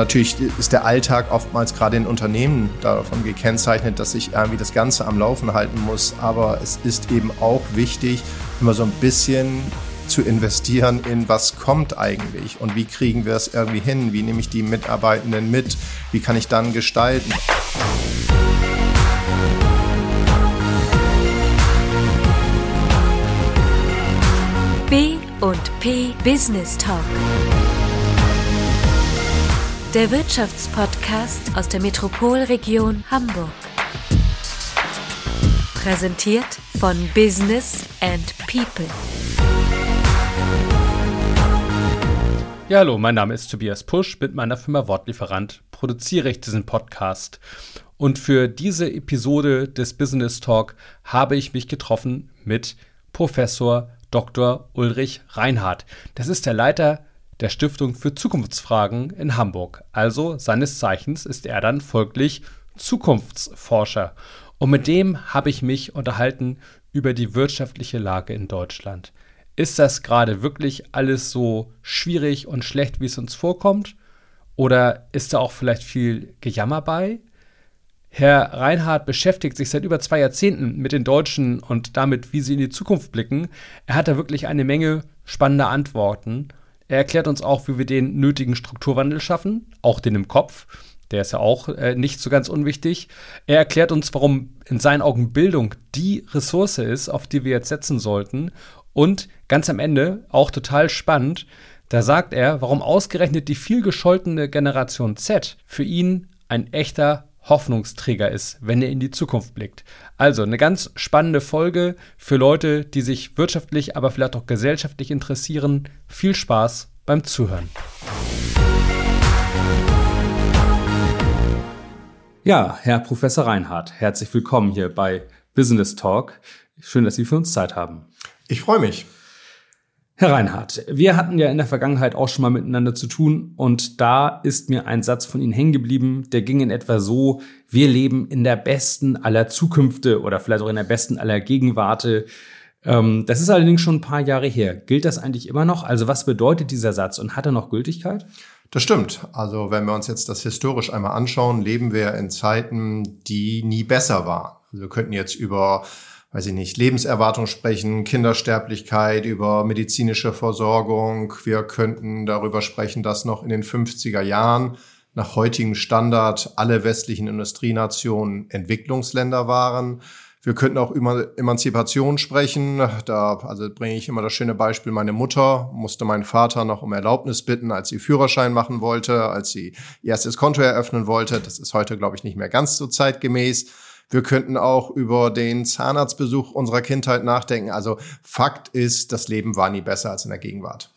Natürlich ist der Alltag oftmals gerade in Unternehmen davon gekennzeichnet, dass sich irgendwie das Ganze am Laufen halten muss. Aber es ist eben auch wichtig, immer so ein bisschen zu investieren in was kommt eigentlich und wie kriegen wir es irgendwie hin, wie nehme ich die Mitarbeitenden mit, wie kann ich dann gestalten. B und P Business Talk der Wirtschaftspodcast aus der Metropolregion Hamburg. Präsentiert von Business and People. Ja, hallo, mein Name ist Tobias Pusch. Mit meiner Firma Wortlieferant produziere ich diesen Podcast. Und für diese Episode des Business Talk habe ich mich getroffen mit Professor Dr. Ulrich Reinhardt. Das ist der Leiter der Stiftung für Zukunftsfragen in Hamburg. Also seines Zeichens ist er dann folglich Zukunftsforscher. Und mit dem habe ich mich unterhalten über die wirtschaftliche Lage in Deutschland. Ist das gerade wirklich alles so schwierig und schlecht, wie es uns vorkommt? Oder ist da auch vielleicht viel Gejammer bei? Herr Reinhardt beschäftigt sich seit über zwei Jahrzehnten mit den Deutschen und damit, wie sie in die Zukunft blicken. Er hat da wirklich eine Menge spannender Antworten. Er erklärt uns auch, wie wir den nötigen Strukturwandel schaffen, auch den im Kopf. Der ist ja auch äh, nicht so ganz unwichtig. Er erklärt uns, warum in seinen Augen Bildung die Ressource ist, auf die wir jetzt setzen sollten. Und ganz am Ende, auch total spannend, da sagt er, warum ausgerechnet die viel gescholtene Generation Z für ihn ein echter Hoffnungsträger ist, wenn er in die Zukunft blickt. Also eine ganz spannende Folge für Leute, die sich wirtschaftlich, aber vielleicht auch gesellschaftlich interessieren. Viel Spaß beim Zuhören. Ja, Herr Professor Reinhardt, herzlich willkommen hier bei Business Talk. Schön, dass Sie für uns Zeit haben. Ich freue mich. Herr Reinhardt, wir hatten ja in der Vergangenheit auch schon mal miteinander zu tun und da ist mir ein Satz von Ihnen hängen geblieben, der ging in etwa so, wir leben in der besten aller Zukünfte oder vielleicht auch in der besten aller Gegenwarte. Ähm, das ist allerdings schon ein paar Jahre her. Gilt das eigentlich immer noch? Also was bedeutet dieser Satz und hat er noch Gültigkeit? Das stimmt. Also wenn wir uns jetzt das historisch einmal anschauen, leben wir in Zeiten, die nie besser waren. Also wir könnten jetzt über weiß ich nicht, Lebenserwartung sprechen, Kindersterblichkeit, über medizinische Versorgung. Wir könnten darüber sprechen, dass noch in den 50er Jahren nach heutigem Standard alle westlichen Industrienationen Entwicklungsländer waren. Wir könnten auch über Emanzipation sprechen. Da also bringe ich immer das schöne Beispiel. Meine Mutter musste meinen Vater noch um Erlaubnis bitten, als sie Führerschein machen wollte, als sie ihr erstes Konto eröffnen wollte. Das ist heute, glaube ich, nicht mehr ganz so zeitgemäß. Wir könnten auch über den Zahnarztbesuch unserer Kindheit nachdenken. Also Fakt ist, das Leben war nie besser als in der Gegenwart.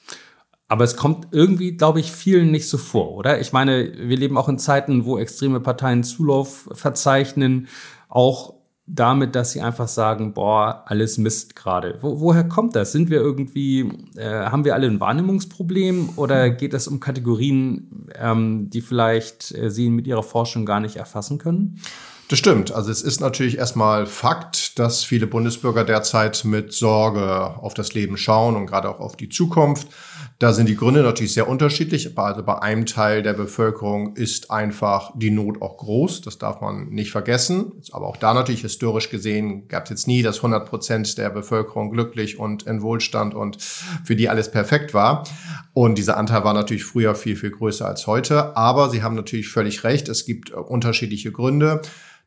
Aber es kommt irgendwie, glaube ich, vielen nicht so vor, oder? Ich meine, wir leben auch in Zeiten, wo extreme Parteien Zulauf verzeichnen, auch damit, dass sie einfach sagen, boah, alles Mist gerade. Wo, woher kommt das? Sind wir irgendwie, äh, haben wir alle ein Wahrnehmungsproblem oder geht es um Kategorien, ähm, die vielleicht äh, Sie mit Ihrer Forschung gar nicht erfassen können? Das stimmt. Also es ist natürlich erstmal Fakt, dass viele Bundesbürger derzeit mit Sorge auf das Leben schauen und gerade auch auf die Zukunft. Da sind die Gründe natürlich sehr unterschiedlich. Also bei einem Teil der Bevölkerung ist einfach die Not auch groß. Das darf man nicht vergessen. Aber auch da natürlich historisch gesehen gab es jetzt nie, dass 100 Prozent der Bevölkerung glücklich und in Wohlstand und für die alles perfekt war. Und dieser Anteil war natürlich früher viel, viel größer als heute. Aber Sie haben natürlich völlig recht. Es gibt unterschiedliche Gründe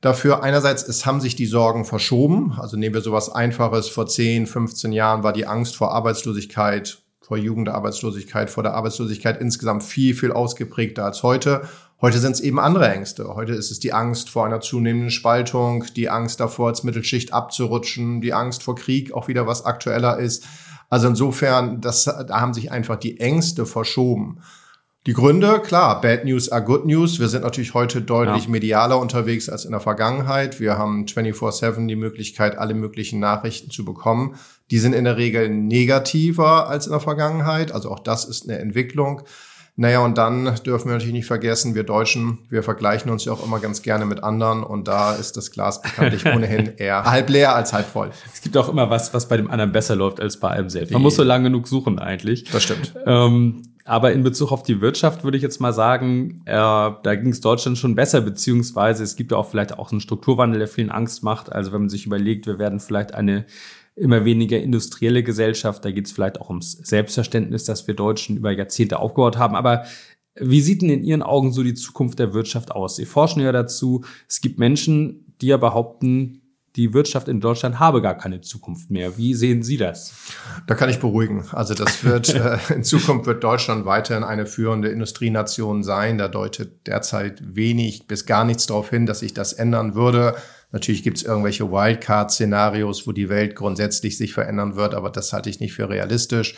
dafür. Einerseits, es haben sich die Sorgen verschoben. Also nehmen wir sowas Einfaches. Vor 10, 15 Jahren war die Angst vor Arbeitslosigkeit, vor Jugendarbeitslosigkeit, vor der Arbeitslosigkeit insgesamt viel, viel ausgeprägter als heute. Heute sind es eben andere Ängste. Heute ist es die Angst vor einer zunehmenden Spaltung, die Angst davor, als Mittelschicht abzurutschen, die Angst vor Krieg, auch wieder was aktueller ist. Also insofern, das, da haben sich einfach die Ängste verschoben. Die Gründe, klar, Bad News are Good News. Wir sind natürlich heute deutlich ja. medialer unterwegs als in der Vergangenheit. Wir haben 24-7 die Möglichkeit, alle möglichen Nachrichten zu bekommen. Die sind in der Regel negativer als in der Vergangenheit. Also auch das ist eine Entwicklung. Naja, und dann dürfen wir natürlich nicht vergessen, wir Deutschen, wir vergleichen uns ja auch immer ganz gerne mit anderen und da ist das Glas bekanntlich ohnehin eher halb leer als halb voll. Es gibt auch immer was, was bei dem anderen besser läuft als bei einem selbst. Man muss so lange genug suchen eigentlich. Das stimmt. Ähm, aber in Bezug auf die Wirtschaft würde ich jetzt mal sagen, äh, da ging es Deutschland schon besser, beziehungsweise es gibt ja auch vielleicht auch einen Strukturwandel, der vielen Angst macht. Also wenn man sich überlegt, wir werden vielleicht eine immer weniger industrielle Gesellschaft, da geht es vielleicht auch ums Selbstverständnis, das wir Deutschen über Jahrzehnte aufgebaut haben. Aber wie sieht denn in Ihren Augen so die Zukunft der Wirtschaft aus? Sie forschen ja dazu. Es gibt Menschen, die ja behaupten, die Wirtschaft in Deutschland habe gar keine Zukunft mehr. Wie sehen Sie das? Da kann ich beruhigen. Also das wird äh, in Zukunft wird Deutschland weiterhin eine führende Industrienation sein. Da deutet derzeit wenig bis gar nichts darauf hin, dass sich das ändern würde. Natürlich gibt es irgendwelche Wildcard-Szenarios, wo die Welt grundsätzlich sich verändern wird, aber das halte ich nicht für realistisch.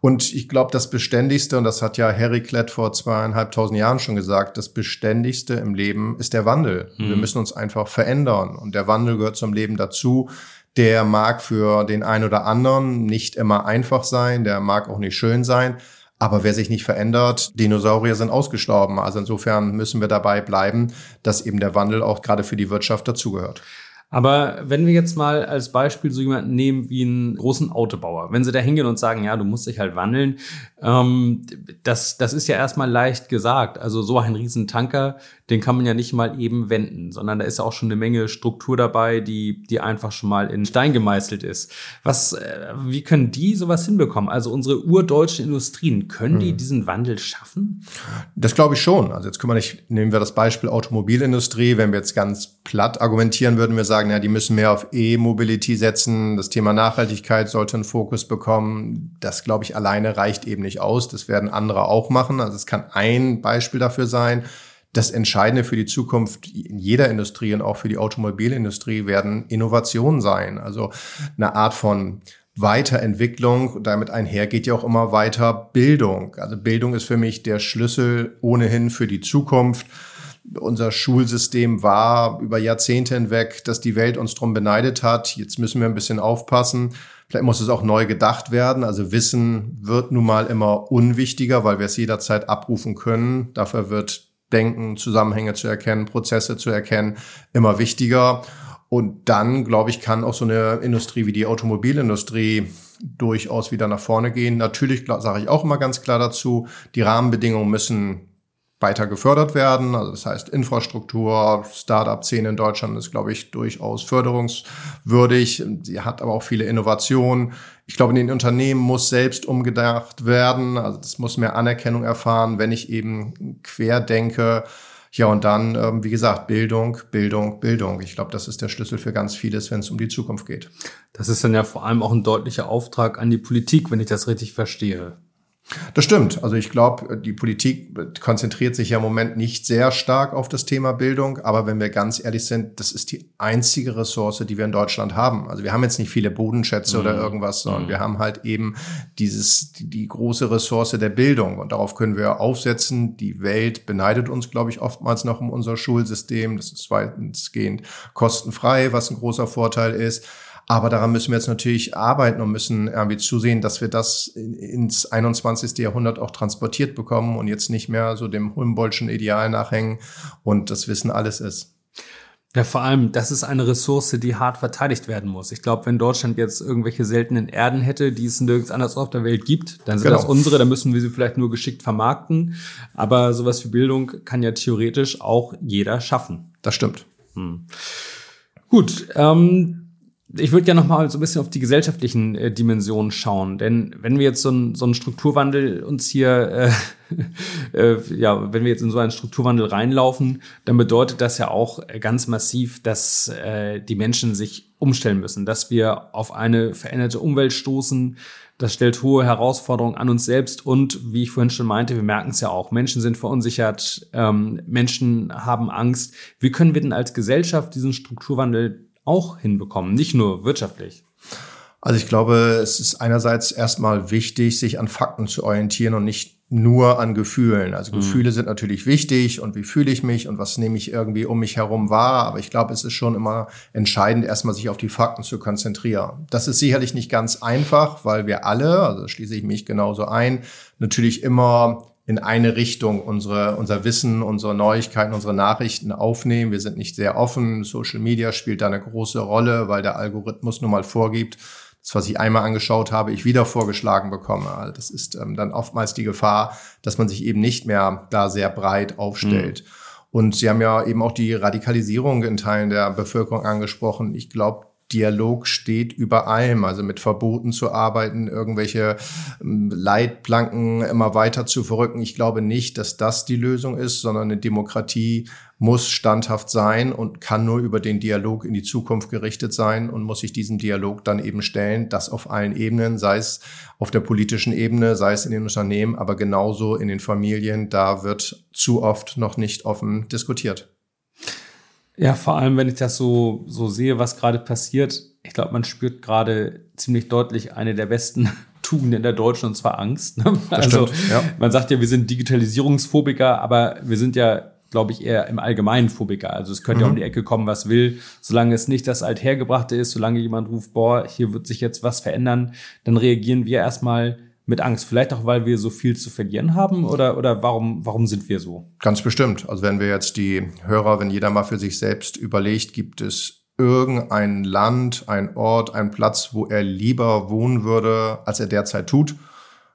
Und ich glaube, das Beständigste, und das hat ja Harry Klett vor zweieinhalbtausend Jahren schon gesagt, das Beständigste im Leben ist der Wandel. Mhm. Wir müssen uns einfach verändern. Und der Wandel gehört zum Leben dazu. Der mag für den einen oder anderen nicht immer einfach sein, der mag auch nicht schön sein. Aber wer sich nicht verändert, Dinosaurier sind ausgestorben. Also insofern müssen wir dabei bleiben, dass eben der Wandel auch gerade für die Wirtschaft dazugehört. Aber wenn wir jetzt mal als Beispiel so jemanden nehmen wie einen großen Autobauer, wenn sie da hingehen und sagen, ja, du musst dich halt wandeln, ähm, das, das ist ja erstmal leicht gesagt. Also so ein Riesentanker, den kann man ja nicht mal eben wenden, sondern da ist ja auch schon eine Menge Struktur dabei, die, die einfach schon mal in Stein gemeißelt ist. Was, äh, wie können die sowas hinbekommen? Also unsere urdeutschen Industrien, können die hm. diesen Wandel schaffen? Das glaube ich schon. Also jetzt können wir nicht, nehmen wir das Beispiel Automobilindustrie, wenn wir jetzt ganz platt argumentieren, würden wir sagen, sagen, ja, die müssen mehr auf E-Mobility setzen. Das Thema Nachhaltigkeit sollte einen Fokus bekommen. Das, glaube ich, alleine reicht eben nicht aus. Das werden andere auch machen. Also es kann ein Beispiel dafür sein. Das Entscheidende für die Zukunft in jeder Industrie und auch für die Automobilindustrie werden Innovationen sein. Also eine Art von Weiterentwicklung. Damit einher geht ja auch immer weiter Bildung. Also Bildung ist für mich der Schlüssel ohnehin für die Zukunft unser Schulsystem war über Jahrzehnte hinweg, dass die Welt uns drum beneidet hat. Jetzt müssen wir ein bisschen aufpassen. Vielleicht muss es auch neu gedacht werden. Also Wissen wird nun mal immer unwichtiger, weil wir es jederzeit abrufen können. Dafür wird Denken, Zusammenhänge zu erkennen, Prozesse zu erkennen, immer wichtiger. Und dann, glaube ich, kann auch so eine Industrie wie die Automobilindustrie durchaus wieder nach vorne gehen. Natürlich sage ich auch immer ganz klar dazu, die Rahmenbedingungen müssen weiter gefördert werden. Also das heißt, Infrastruktur, Startup-Szene in Deutschland ist, glaube ich, durchaus förderungswürdig. Sie hat aber auch viele Innovationen. Ich glaube, in den Unternehmen muss selbst umgedacht werden. Also das muss mehr Anerkennung erfahren, wenn ich eben quer denke. Ja, und dann, ähm, wie gesagt, Bildung, Bildung, Bildung. Ich glaube, das ist der Schlüssel für ganz vieles, wenn es um die Zukunft geht. Das ist dann ja vor allem auch ein deutlicher Auftrag an die Politik, wenn ich das richtig verstehe. Das stimmt. Also ich glaube, die Politik konzentriert sich ja im Moment nicht sehr stark auf das Thema Bildung. Aber wenn wir ganz ehrlich sind, das ist die einzige Ressource, die wir in Deutschland haben. Also wir haben jetzt nicht viele Bodenschätze mhm. oder irgendwas, sondern mhm. wir haben halt eben dieses, die, die, große Ressource der Bildung. Und darauf können wir aufsetzen. Die Welt beneidet uns, glaube ich, oftmals noch um unser Schulsystem. Das ist weitestgehend kostenfrei, was ein großer Vorteil ist. Aber daran müssen wir jetzt natürlich arbeiten und müssen irgendwie zusehen, dass wir das ins 21. Jahrhundert auch transportiert bekommen und jetzt nicht mehr so dem Humboldtschen Ideal nachhängen und das Wissen alles ist. Ja, vor allem, das ist eine Ressource, die hart verteidigt werden muss. Ich glaube, wenn Deutschland jetzt irgendwelche seltenen Erden hätte, die es nirgends anders auf der Welt gibt, dann sind genau. das unsere, dann müssen wir sie vielleicht nur geschickt vermarkten. Aber sowas wie Bildung kann ja theoretisch auch jeder schaffen. Das stimmt. Hm. Gut, ähm, ich würde gerne noch mal so ein bisschen auf die gesellschaftlichen äh, Dimensionen schauen, denn wenn wir jetzt so, ein, so einen Strukturwandel uns hier, äh, äh, ja, wenn wir jetzt in so einen Strukturwandel reinlaufen, dann bedeutet das ja auch ganz massiv, dass äh, die Menschen sich umstellen müssen, dass wir auf eine veränderte Umwelt stoßen. Das stellt hohe Herausforderungen an uns selbst und wie ich vorhin schon meinte, wir merken es ja auch. Menschen sind verunsichert, ähm, Menschen haben Angst. Wie können wir denn als Gesellschaft diesen Strukturwandel auch hinbekommen, nicht nur wirtschaftlich? Also ich glaube, es ist einerseits erstmal wichtig, sich an Fakten zu orientieren und nicht nur an Gefühlen. Also mhm. Gefühle sind natürlich wichtig und wie fühle ich mich und was nehme ich irgendwie um mich herum wahr. Aber ich glaube, es ist schon immer entscheidend, erstmal sich auf die Fakten zu konzentrieren. Das ist sicherlich nicht ganz einfach, weil wir alle, also schließe ich mich genauso ein, natürlich immer in eine Richtung unsere, unser Wissen, unsere Neuigkeiten, unsere Nachrichten aufnehmen. Wir sind nicht sehr offen. Social Media spielt da eine große Rolle, weil der Algorithmus nun mal vorgibt, das, was ich einmal angeschaut habe, ich wieder vorgeschlagen bekomme. Also das ist ähm, dann oftmals die Gefahr, dass man sich eben nicht mehr da sehr breit aufstellt. Mhm. Und Sie haben ja eben auch die Radikalisierung in Teilen der Bevölkerung angesprochen. Ich glaube, Dialog steht über allem, also mit Verboten zu arbeiten, irgendwelche ähm, Leitplanken immer weiter zu verrücken. Ich glaube nicht, dass das die Lösung ist, sondern eine Demokratie muss standhaft sein und kann nur über den Dialog in die Zukunft gerichtet sein und muss sich diesem Dialog dann eben stellen, das auf allen Ebenen, sei es auf der politischen Ebene, sei es in den Unternehmen, aber genauso in den Familien, da wird zu oft noch nicht offen diskutiert. Ja, vor allem, wenn ich das so, so sehe, was gerade passiert. Ich glaube, man spürt gerade ziemlich deutlich eine der besten Tugenden der Deutschen, und zwar Angst. Ne? also, stimmt, ja. man sagt ja, wir sind Digitalisierungsphobiker, aber wir sind ja, glaube ich, eher im Allgemeinen Phobiker. Also es könnte mhm. ja um die Ecke kommen, was will. Solange es nicht das Althergebrachte ist, solange jemand ruft, boah, hier wird sich jetzt was verändern, dann reagieren wir erstmal mit Angst? Vielleicht auch, weil wir so viel zu verlieren haben oder, oder warum, warum sind wir so? Ganz bestimmt. Also wenn wir jetzt die Hörer, wenn jeder mal für sich selbst überlegt, gibt es irgendein Land, ein Ort, ein Platz, wo er lieber wohnen würde, als er derzeit tut?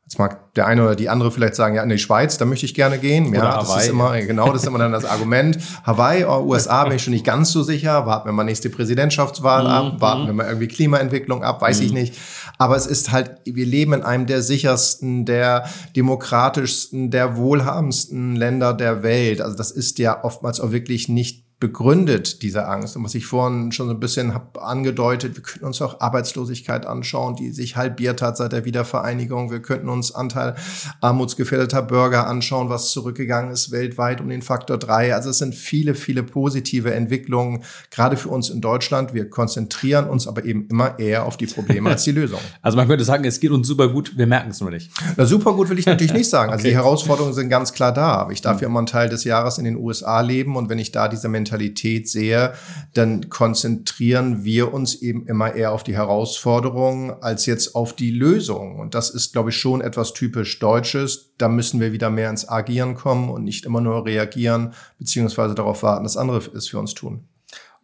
Jetzt mag der eine oder die andere vielleicht sagen, ja, in die Schweiz, da möchte ich gerne gehen. Oder ja, das Hawaii. ist immer, genau, das ist immer dann das Argument. Hawaii oder USA bin ich schon nicht ganz so sicher. Warten wir mal nächste Präsidentschaftswahl mhm. ab, warten wir mal irgendwie Klimaentwicklung ab, weiß mhm. ich nicht. Aber es ist halt, wir leben in einem der sichersten, der demokratischsten, der wohlhabendsten Länder der Welt. Also das ist ja oftmals auch wirklich nicht begründet, diese Angst. Und was ich vorhin schon so ein bisschen habe angedeutet, wir könnten uns auch Arbeitslosigkeit anschauen, die sich halbiert hat seit der Wiedervereinigung. Wir könnten uns Anteil armutsgefährdeter Bürger anschauen, was zurückgegangen ist weltweit um den Faktor drei. Also es sind viele, viele positive Entwicklungen, gerade für uns in Deutschland. Wir konzentrieren uns aber eben immer eher auf die Probleme als die Lösung. Also man könnte sagen, es geht uns super gut, wir merken es nur nicht. Na, super gut will ich natürlich nicht sagen. Also okay. die Herausforderungen sind ganz klar da. Aber ich darf ja immer einen Teil des Jahres in den USA leben und wenn ich da diese Mentalität Mentalität sehe, dann konzentrieren wir uns eben immer eher auf die Herausforderungen als jetzt auf die Lösung. Und das ist, glaube ich, schon etwas typisch Deutsches. Da müssen wir wieder mehr ins Agieren kommen und nicht immer nur reagieren, beziehungsweise darauf warten, dass andere es für uns tun.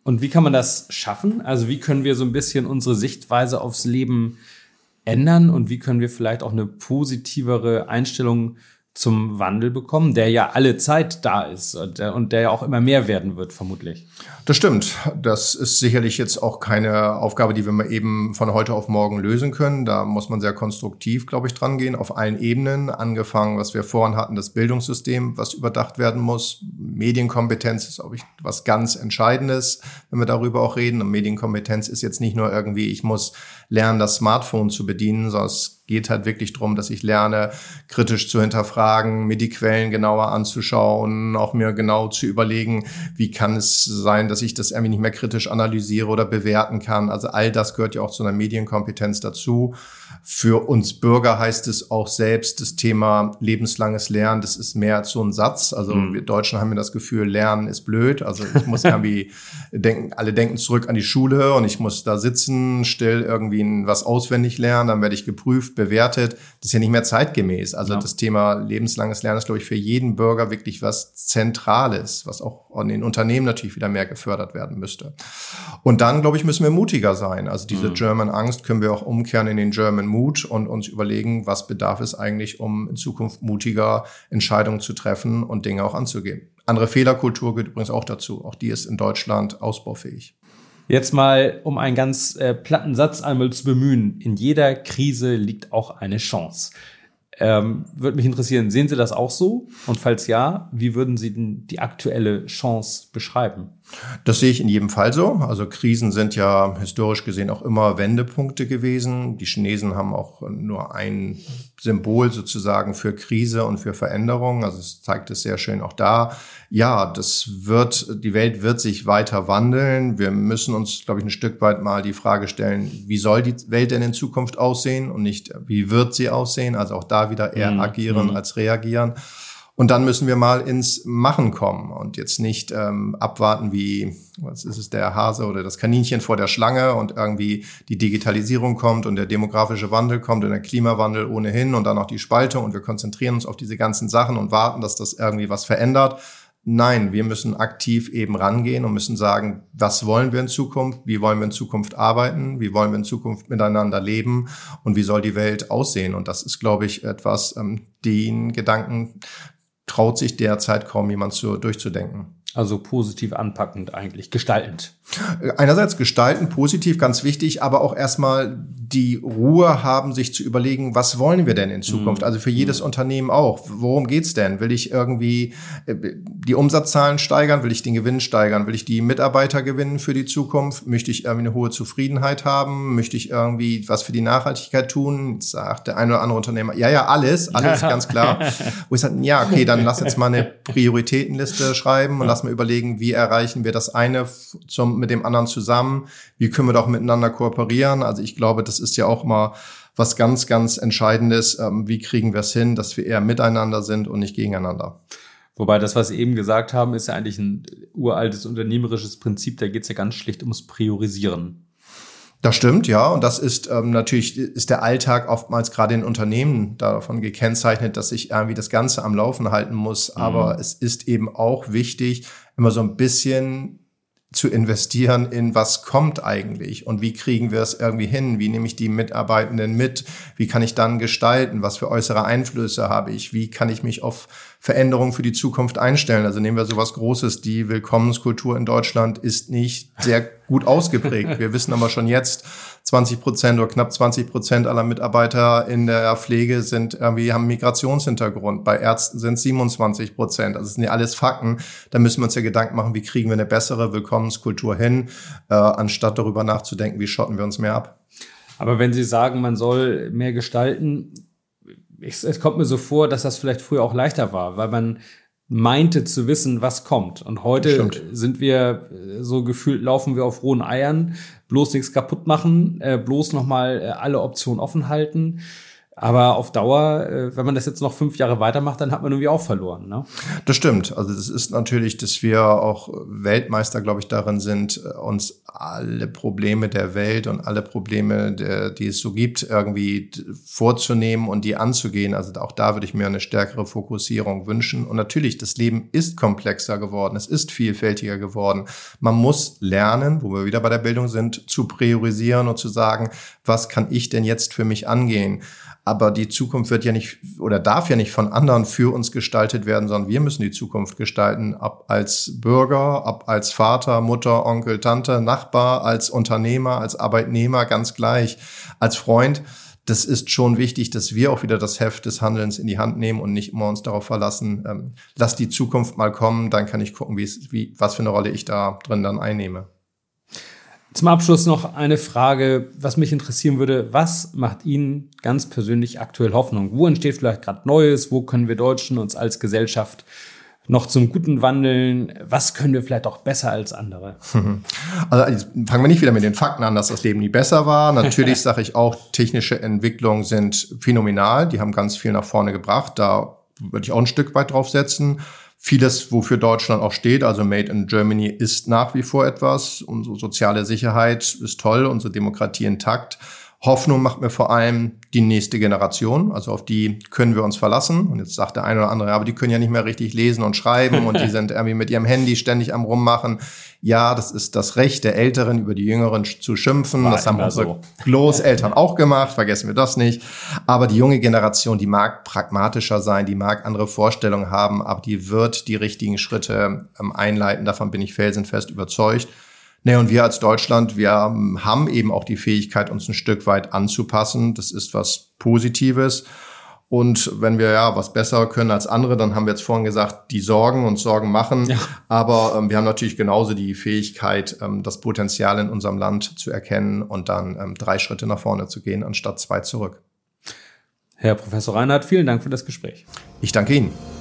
Und wie kann man das schaffen? Also wie können wir so ein bisschen unsere Sichtweise aufs Leben ändern und wie können wir vielleicht auch eine positivere Einstellung zum Wandel bekommen, der ja alle Zeit da ist und der, und der ja auch immer mehr werden wird, vermutlich. Das stimmt. Das ist sicherlich jetzt auch keine Aufgabe, die wir mal eben von heute auf morgen lösen können. Da muss man sehr konstruktiv, glaube ich, dran gehen, auf allen Ebenen. Angefangen, was wir vorhin hatten, das Bildungssystem, was überdacht werden muss. Medienkompetenz ist, glaube ich, was ganz Entscheidendes, wenn wir darüber auch reden. Und Medienkompetenz ist jetzt nicht nur irgendwie, ich muss lernen, das Smartphone zu bedienen, sondern es geht halt wirklich darum, dass ich lerne, kritisch zu hinterfragen, mir die Quellen genauer anzuschauen, auch mir genau zu überlegen, wie kann es sein, dass ich das irgendwie nicht mehr kritisch analysiere oder bewerten kann. Also all das gehört ja auch zu einer Medienkompetenz dazu. Für uns Bürger heißt es auch selbst das Thema lebenslanges Lernen. Das ist mehr als so ein Satz. Also mhm. wir Deutschen haben ja das Gefühl, Lernen ist blöd. Also ich muss irgendwie denken, alle denken zurück an die Schule und ich muss da sitzen, still irgendwie was auswendig lernen, dann werde ich geprüft, bewertet. Das ist ja nicht mehr zeitgemäß. Also ja. das Thema lebenslanges Lernen ist, glaube ich, für jeden Bürger wirklich was Zentrales, was auch an den Unternehmen natürlich wieder mehr gefördert werden müsste. Und dann, glaube ich, müssen wir mutiger sein. Also diese mhm. German Angst können wir auch umkehren in den German Mut und uns überlegen, was bedarf es eigentlich, um in Zukunft mutiger Entscheidungen zu treffen und Dinge auch anzugehen. Andere Fehlerkultur gehört übrigens auch dazu. Auch die ist in Deutschland ausbaufähig. Jetzt mal, um einen ganz äh, platten Satz einmal zu bemühen. In jeder Krise liegt auch eine Chance. Ähm, Würde mich interessieren, sehen Sie das auch so? Und falls ja, wie würden Sie denn die aktuelle Chance beschreiben? Das sehe ich in jedem Fall so. Also Krisen sind ja historisch gesehen auch immer Wendepunkte gewesen. Die Chinesen haben auch nur ein Symbol sozusagen für Krise und für Veränderung. Also es zeigt es sehr schön auch da. Ja, das wird, die Welt wird sich weiter wandeln. Wir müssen uns, glaube ich, ein Stück weit mal die Frage stellen, wie soll die Welt denn in Zukunft aussehen und nicht, wie wird sie aussehen? Also auch da wieder eher mhm. agieren mhm. als reagieren. Und dann müssen wir mal ins Machen kommen und jetzt nicht ähm, abwarten wie, was ist es, der Hase oder das Kaninchen vor der Schlange und irgendwie die Digitalisierung kommt und der demografische Wandel kommt und der Klimawandel ohnehin und dann auch die Spaltung und wir konzentrieren uns auf diese ganzen Sachen und warten, dass das irgendwie was verändert. Nein, wir müssen aktiv eben rangehen und müssen sagen, was wollen wir in Zukunft, wie wollen wir in Zukunft arbeiten, wie wollen wir in Zukunft miteinander leben? Und wie soll die Welt aussehen. Und das ist, glaube ich, etwas, ähm, den Gedanken traut sich derzeit kaum jemand zu, durchzudenken. Also positiv anpackend eigentlich, gestaltend. Einerseits gestalten, positiv, ganz wichtig, aber auch erstmal die Ruhe haben, sich zu überlegen, was wollen wir denn in Zukunft? Mhm. Also für jedes mhm. Unternehmen auch. Worum geht's denn? Will ich irgendwie äh, die Umsatzzahlen steigern? Will ich den Gewinn steigern? Will ich die Mitarbeiter gewinnen für die Zukunft? Möchte ich irgendwie eine hohe Zufriedenheit haben? Möchte ich irgendwie was für die Nachhaltigkeit tun? Jetzt sagt der eine oder andere Unternehmer, ja, ja, alles, alles ganz klar. Wo ich sage, ja, okay, dann lass jetzt mal eine Prioritätenliste schreiben und lass mal überlegen, wie erreichen wir das eine zum mit dem anderen zusammen? Wie können wir doch miteinander kooperieren? Also ich glaube, das ist ja auch mal was ganz, ganz Entscheidendes. Ähm, wie kriegen wir es hin, dass wir eher miteinander sind und nicht gegeneinander? Wobei das, was Sie eben gesagt haben, ist ja eigentlich ein uraltes unternehmerisches Prinzip. Da geht es ja ganz schlicht ums Priorisieren. Das stimmt, ja. Und das ist ähm, natürlich, ist der Alltag oftmals gerade in Unternehmen davon gekennzeichnet, dass ich irgendwie das Ganze am Laufen halten muss. Mhm. Aber es ist eben auch wichtig, immer so ein bisschen zu investieren in was kommt eigentlich und wie kriegen wir es irgendwie hin, wie nehme ich die Mitarbeitenden mit, wie kann ich dann gestalten, was für äußere Einflüsse habe ich, wie kann ich mich auf Veränderungen für die Zukunft einstellen. Also nehmen wir sowas Großes, die Willkommenskultur in Deutschland ist nicht sehr gut ausgeprägt. Wir wissen aber schon jetzt, 20 Prozent oder knapp 20 Prozent aller Mitarbeiter in der Pflege sind irgendwie haben Migrationshintergrund. Bei Ärzten sind es 27 Prozent. Also das sind ja alles Fakten. Da müssen wir uns ja Gedanken machen, wie kriegen wir eine bessere Willkommenskultur hin, äh, anstatt darüber nachzudenken, wie schotten wir uns mehr ab. Aber wenn Sie sagen, man soll mehr gestalten, ich, es kommt mir so vor, dass das vielleicht früher auch leichter war, weil man meinte zu wissen, was kommt. Und heute Stimmt. sind wir so gefühlt, laufen wir auf rohen Eiern, bloß nichts kaputt machen, äh, bloß nochmal äh, alle Optionen offen halten. Aber auf Dauer, äh, wenn man das jetzt noch fünf Jahre weitermacht, dann hat man irgendwie auch verloren. Ne? Das stimmt. Also das ist natürlich, dass wir auch Weltmeister, glaube ich, darin sind, uns alle Probleme der Welt und alle Probleme, die es so gibt, irgendwie vorzunehmen und die anzugehen. Also auch da würde ich mir eine stärkere Fokussierung wünschen. Und natürlich, das Leben ist komplexer geworden. Es ist vielfältiger geworden. Man muss lernen, wo wir wieder bei der Bildung sind, zu priorisieren und zu sagen, was kann ich denn jetzt für mich angehen? Aber die Zukunft wird ja nicht oder darf ja nicht von anderen für uns gestaltet werden, sondern wir müssen die Zukunft gestalten, ab als Bürger, ab als Vater, Mutter, Onkel, Tante, Nachbar, als Unternehmer, als Arbeitnehmer, ganz gleich, als Freund. Das ist schon wichtig, dass wir auch wieder das Heft des Handelns in die Hand nehmen und nicht immer uns darauf verlassen, ähm, lass die Zukunft mal kommen, dann kann ich gucken, wie, wie, was für eine Rolle ich da drin dann einnehme. Zum Abschluss noch eine Frage, was mich interessieren würde. Was macht Ihnen ganz persönlich aktuell Hoffnung? Wo entsteht vielleicht gerade Neues? Wo können wir Deutschen uns als Gesellschaft noch zum Guten wandeln? Was können wir vielleicht auch besser als andere? Also fangen wir nicht wieder mit den Fakten an, dass das Leben nie besser war. Natürlich sage ich auch, technische Entwicklungen sind phänomenal. Die haben ganz viel nach vorne gebracht. Da würde ich auch ein Stück weit drauf setzen. Vieles, wofür Deutschland auch steht, also Made in Germany ist nach wie vor etwas. Unsere soziale Sicherheit ist toll, unsere Demokratie intakt. Hoffnung macht mir vor allem die nächste Generation, also auf die können wir uns verlassen. Und jetzt sagt der eine oder andere, aber die können ja nicht mehr richtig lesen und schreiben und die sind irgendwie mit ihrem Handy ständig am rummachen. Ja, das ist das Recht der Älteren, über die Jüngeren zu schimpfen. War das haben unsere so. Großeltern auch gemacht, vergessen wir das nicht. Aber die junge Generation, die mag pragmatischer sein, die mag andere Vorstellungen haben, aber die wird die richtigen Schritte ähm, einleiten. Davon bin ich felsenfest überzeugt. Nee, und wir als Deutschland, wir haben eben auch die Fähigkeit, uns ein Stück weit anzupassen. Das ist was Positives. Und wenn wir ja was besser können als andere, dann haben wir jetzt vorhin gesagt, die Sorgen und Sorgen machen. Ja. Aber ähm, wir haben natürlich genauso die Fähigkeit, ähm, das Potenzial in unserem Land zu erkennen und dann ähm, drei Schritte nach vorne zu gehen, anstatt zwei zurück. Herr Professor Reinhardt, vielen Dank für das Gespräch. Ich danke Ihnen.